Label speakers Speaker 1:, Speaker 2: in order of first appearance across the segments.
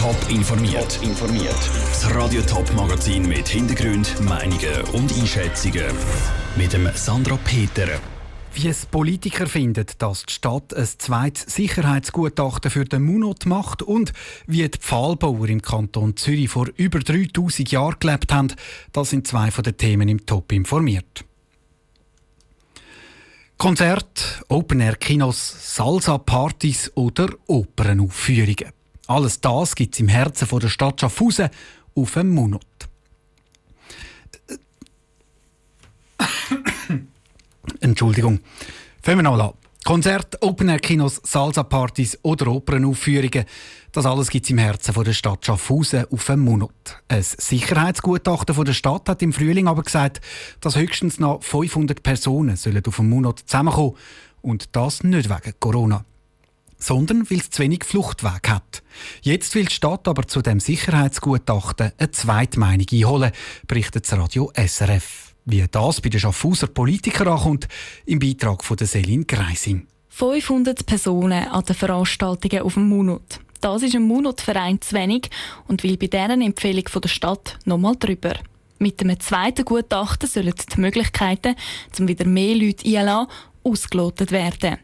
Speaker 1: Top informiert. informiert. Das Radio Top Magazin mit Hintergrund, Meinungen und Einschätzungen mit dem Sandra Peter.
Speaker 2: Wie es Politiker finden, dass die Stadt ein zweites Sicherheitsgutachten für den Munot macht und wie die Pfahlbauer im Kanton Zürich vor über 3000 Jahren gelebt haben, das sind zwei von den Themen im Top informiert. Konzert, Open-Air-Kinos, Salsa-Partys oder Opernaufführungen. Alles das gibt es im Herzen der Stadt Schaffhausen auf dem Munot. Entschuldigung. Fangen wir nochmal an. Konzert, Open-Air-Kinos, Salsa-Partys oder Opernaufführungen. Das alles gibt es im Herzen der Stadt Schaffhausen auf dem Munot. Ein Sicherheitsgutachten der Stadt hat im Frühling aber gesagt, dass höchstens noch 500 Personen sollen auf dem Munot zusammenkommen Und das nicht wegen Corona sondern weil es zu wenig Fluchtweg hat. Jetzt will die Stadt aber zu dem Sicherheitsgutachten eine Zweitmeinung einholen, berichtet das Radio SRF. Wie das bei den Schaffhauser Politikern ankommt, im Beitrag von Selin Greising.
Speaker 3: 500 Personen an den Veranstaltungen auf dem Munot. Das ist ein Munot-Verein zu wenig und will bei deren Empfehlung von der Stadt nochmal drüber. Mit einem zweiten Gutachten sollen die Möglichkeiten, um wieder mehr Leute einzulassen, ausgelotet werden.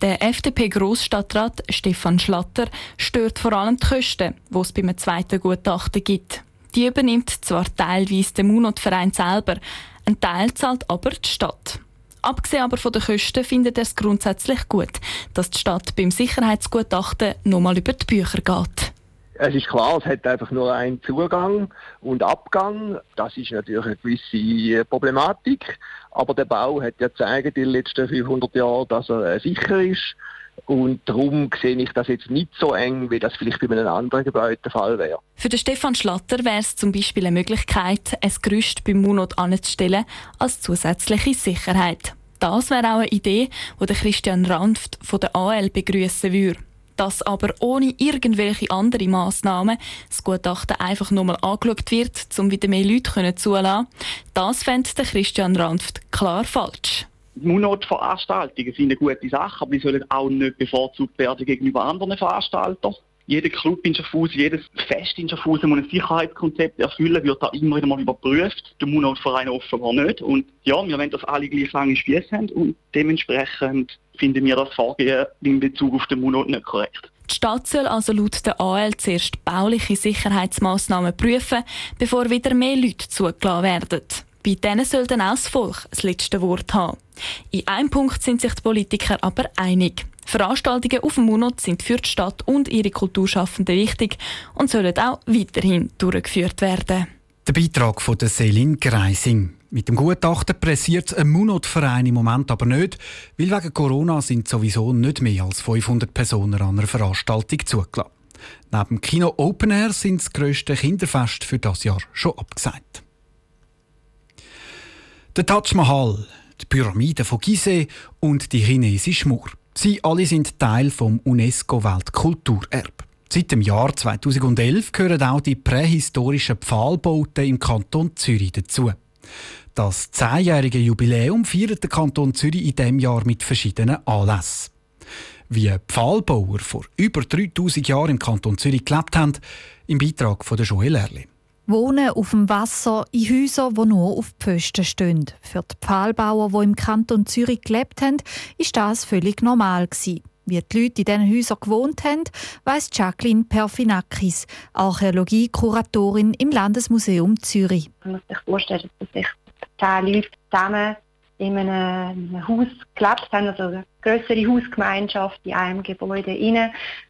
Speaker 3: Der FDP-Grossstadtrat Stefan Schlatter stört vor allem die Kosten, die es beim zweiten Gutachten gibt. Die übernimmt zwar teilweise der Munot-Verein selber, ein Teil zahlt aber die Stadt. Abgesehen aber von den Kosten findet er es grundsätzlich gut, dass die Stadt beim Sicherheitsgutachten nochmal über die Bücher geht.
Speaker 4: Es ist klar, es hat einfach nur einen Zugang und Abgang. Das ist natürlich eine gewisse Problematik. Aber der Bau hat ja gezeigt in den letzten 500 Jahren, dass er äh, sicher ist. Und darum sehe ich das jetzt nicht so eng, wie das vielleicht bei einem anderen Gebäude der Fall wäre.
Speaker 3: Für den Stefan Schlatter wäre es zum Beispiel eine Möglichkeit, ein Gerüst beim Munot anzustellen als zusätzliche Sicherheit. Das wäre auch eine Idee, die Christian Ranft von der AL begrüßen würde dass aber ohne irgendwelche andere Massnahmen das Gutachten einfach nur mal angeschaut wird, um wieder mehr Leute zulassen das fände Christian Ranft klar falsch.
Speaker 5: Monatveranstaltungen sind eine gute Sache, aber die sollen auch nicht bevorzugt werden gegenüber anderen Veranstaltern jeder Club in Schaffhausen, jedes Fest in Schaffhausen muss ein Sicherheitskonzept erfüllen, wird da immer wieder mal überprüft. Der Munotverein offenbar nicht. Und ja, wir wollen, dass alle gleich lange Spieße haben und dementsprechend finden wir das Vorgehen in Bezug auf den Munot nicht korrekt.
Speaker 3: Die Stadt soll also laut der AL zuerst bauliche Sicherheitsmaßnahmen prüfen, bevor wieder mehr Leute zugelassen werden. Bei denen soll dann auch das Volk das letzte Wort haben. In einem Punkt sind sich die Politiker aber einig. Veranstaltungen auf dem Monat sind für die Stadt und ihre Kulturschaffenden wichtig und sollen auch weiterhin durchgeführt werden.
Speaker 2: Der Beitrag von der Selin Greising. Mit dem Gutachten pressiert ein Munot-Verein im Moment aber nicht, weil wegen Corona sind sowieso nicht mehr als 500 Personen an einer Veranstaltung zugelassen. Neben Kino Open Air sind das grösste Kinderfest für das Jahr schon abgesagt. Der Taj Mahal, die Pyramide von Gizeh und die chinesische Mauer. Sie alle sind Teil vom UNESCO-Weltkulturerbe. Seit dem Jahr 2011 gehören auch die prähistorischen Pfahlbauten im Kanton Zürich dazu. Das zehnjährige Jubiläum feiert der Kanton Zürich in diesem Jahr mit verschiedenen Anlässen. Wie Pfahlbauer vor über 3000 Jahren im Kanton Zürich gelebt haben, im Beitrag von Joel Erli.
Speaker 6: Wohnen auf dem Wasser in Häusern, die nur auf Pfosten stehen. Für die Pfahlbauer, die im Kanton Zürich gelebt haben, ist das völlig normal. Wie die Leute in diesen Häusern gewohnt haben, weiss Jacqueline Perfinakis, Archäologie-Kuratorin im Landesmuseum Zürich.
Speaker 7: Man muss sich vorstellen, dass sich zehn Leute zusammen in einem Haus gelebt haben, also eine größere Hausgemeinschaft in einem Gebäude.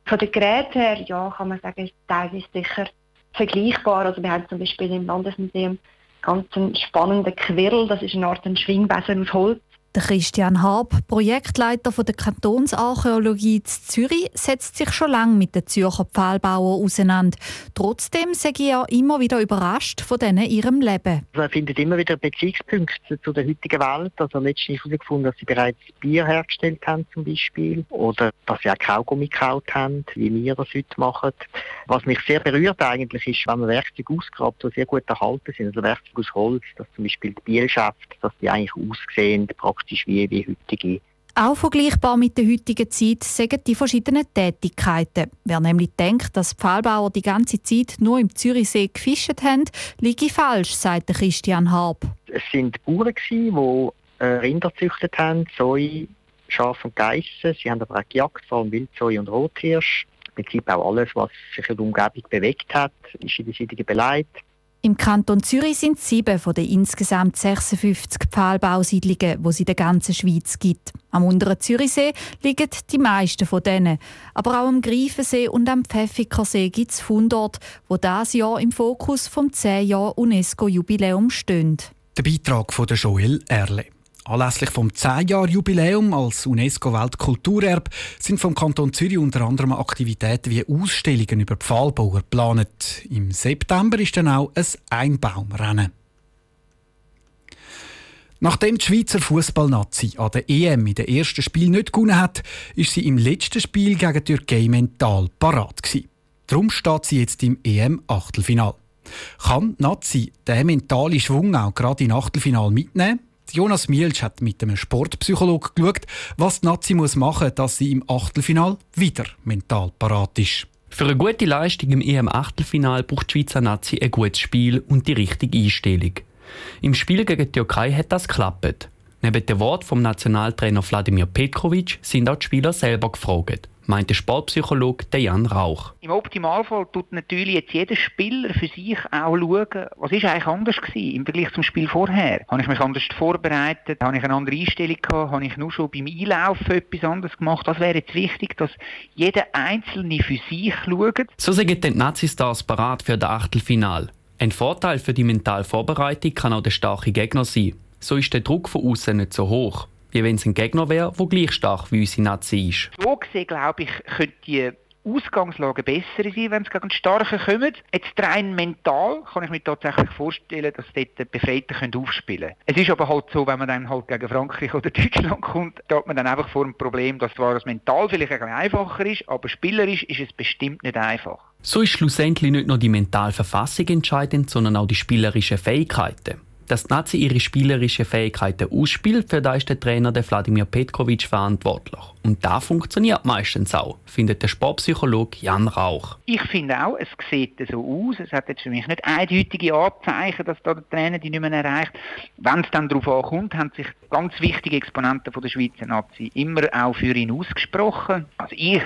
Speaker 7: Von den Geräten her, ja, kann man sagen, ist teilweise sicher vergleichbar. Also wir haben zum Beispiel im Landesmuseum ganz einen spannenden Quirl, das ist eine Art ein Schwingbesen aus Holz.
Speaker 6: Der Christian Harb, Projektleiter der Kantonsarchäologie in Zürich, setzt sich schon lange mit den Zürcher Pfahlbauern auseinander. Trotzdem sei er immer wieder überrascht von denen ihrem Leben.
Speaker 8: Er findet immer wieder Bezugspunkte zu der heutigen Welt. Also letztens herausgefunden, dass sie bereits Bier hergestellt haben zum Beispiel oder dass sie auch Kaugummi gekaut haben, wie wir das heute machen. Was mich sehr berührt eigentlich ist, wenn man Werkzeuge ausgrabt, die sehr gut erhalten sind, also Werkzeuge aus Holz, dass zum Beispiel die Bielschaft, dass die eigentlich aussehen praktisch wie, wie heutige.
Speaker 6: Auch vergleichbar mit der heutigen Zeit sagen die verschiedenen Tätigkeiten. Wer nämlich denkt, dass die Pfahlbauer die ganze Zeit nur im Zürichsee gefischt haben, liege falsch, sagt Christian Harb.
Speaker 8: Es sind Bauern, die äh, Rinder gezüchtet haben, Säue, Schafe und Geissen. Sie haben aber auch gejagt, vor allem Wildsäue und Rothirsch. Im Prinzip auch alles, was sich in der Umgebung bewegt hat, ist in der Siedlung beleidigt.
Speaker 6: Im Kanton Zürich sind sieben von den insgesamt 56 Pfahlbausiedlungen, die es in der ganzen Schweiz gibt. Am unteren Zürichsee liegen die meisten von denen. Aber auch am Greifensee und am Pfäffikersee gibt es Fundorte, die dieses Jahr im Fokus vom 10 Jahr UNESCO-Jubiläum stehen.
Speaker 2: Der Beitrag von Joel Erle. Anlässlich vom 10-Jahr-Jubiläum als UNESCO-Weltkulturerbe sind vom Kanton Zürich unter anderem Aktivitäten wie Ausstellungen über Pfahlbauer geplant. Im September ist dann auch ein Einbaumrennen. Nachdem die Schweizer Fußballnazi an der EM in den ersten Spiel nicht gewonnen hat, ist sie im letzten Spiel gegen die Türkei mental parat. Darum steht sie jetzt im EM-Achtelfinal. Kann die Nazi den mentalen Schwung auch gerade im Achtelfinal mitnehmen? Jonas Mielsch hat mit einem Sportpsychologen geschaut, was die Nazi muss machen muss, dass sie im Achtelfinal wieder mental parat ist.
Speaker 9: Für eine gute Leistung im EM-Achtelfinal braucht die Schweizer Nazi ein gutes Spiel und die richtige Einstellung. Im Spiel gegen die Türkei hat das geklappt. Neben dem Wort vom Nationaltrainer Wladimir Petkovic sind auch die Spieler selber gefragt meint der Sportpsychologe Jan Rauch.
Speaker 10: Im Optimalfall tut natürlich jetzt jeder Spieler für sich auch schauen, was ist eigentlich anders gewesen im Vergleich zum Spiel vorher. Habe ich mich anders vorbereitet? Habe ich eine andere Einstellung gehabt? Habe ich nur schon beim Einlaufen etwas anderes gemacht? Das wäre jetzt wichtig, dass jeder Einzelne für sich schaut.
Speaker 9: So sagen die Nazi-Stars parat für das Achtelfinal. Ein Vorteil für die mentale Vorbereitung kann auch der starke Gegner sein. So ist der Druck von außen nicht so hoch wie wenn es ein Gegner wäre, der gleich stark wie unsere Nazi ist.
Speaker 10: So gesehen, glaube ich, könnte die Ausgangslage besser sein, wenn es gegen Starke kommt. Jetzt rein mental kann ich mir tatsächlich vorstellen, dass dort die Befreiten können aufspielen können. Es ist aber halt so, wenn man dann halt gegen Frankreich oder Deutschland kommt, da hat man dann einfach vor dem Problem, dass zwar das mental vielleicht ein bisschen einfacher ist, aber spielerisch ist es bestimmt nicht einfach.
Speaker 9: So ist schlussendlich nicht nur die mentale Verfassung entscheidend, sondern auch die spielerischen Fähigkeiten. Dass die Nazi ihre spielerischen Fähigkeiten ausspielt, für das ist der Trainer der Wladimir Petkovic verantwortlich. Und da funktioniert meistens auch, findet der Sportpsychologe Jan Rauch.
Speaker 10: Ich finde auch, es sieht so aus. Es hat jetzt für mich nicht eindeutige Anzeichen, dass da der Trainer die nicht mehr erreicht. Wenn es dann darauf ankommt, haben sich ganz wichtige Exponenten von der Schweizer Nazi immer auch für ihn ausgesprochen. Also ich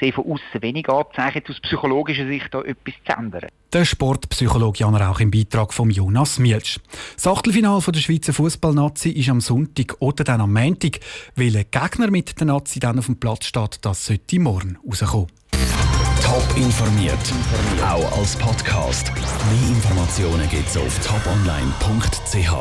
Speaker 10: sehe von außen wenig Anzeichen, aus psychologischer Sicht da etwas zu ändern.
Speaker 2: Der Sportpsychologe Jan Rauch im Beitrag von Jonas Mielsch. Das Achtelfinale der Schweizer Fußballnazi ist am Sonntag oder dann am Montag. Welcher Gegner mit der Nazi dann auf dem Platz steht, das sollte morgen rauskommen.
Speaker 1: Top informiert, auch als Podcast. Mehr Informationen gibt es auf toponline.ch.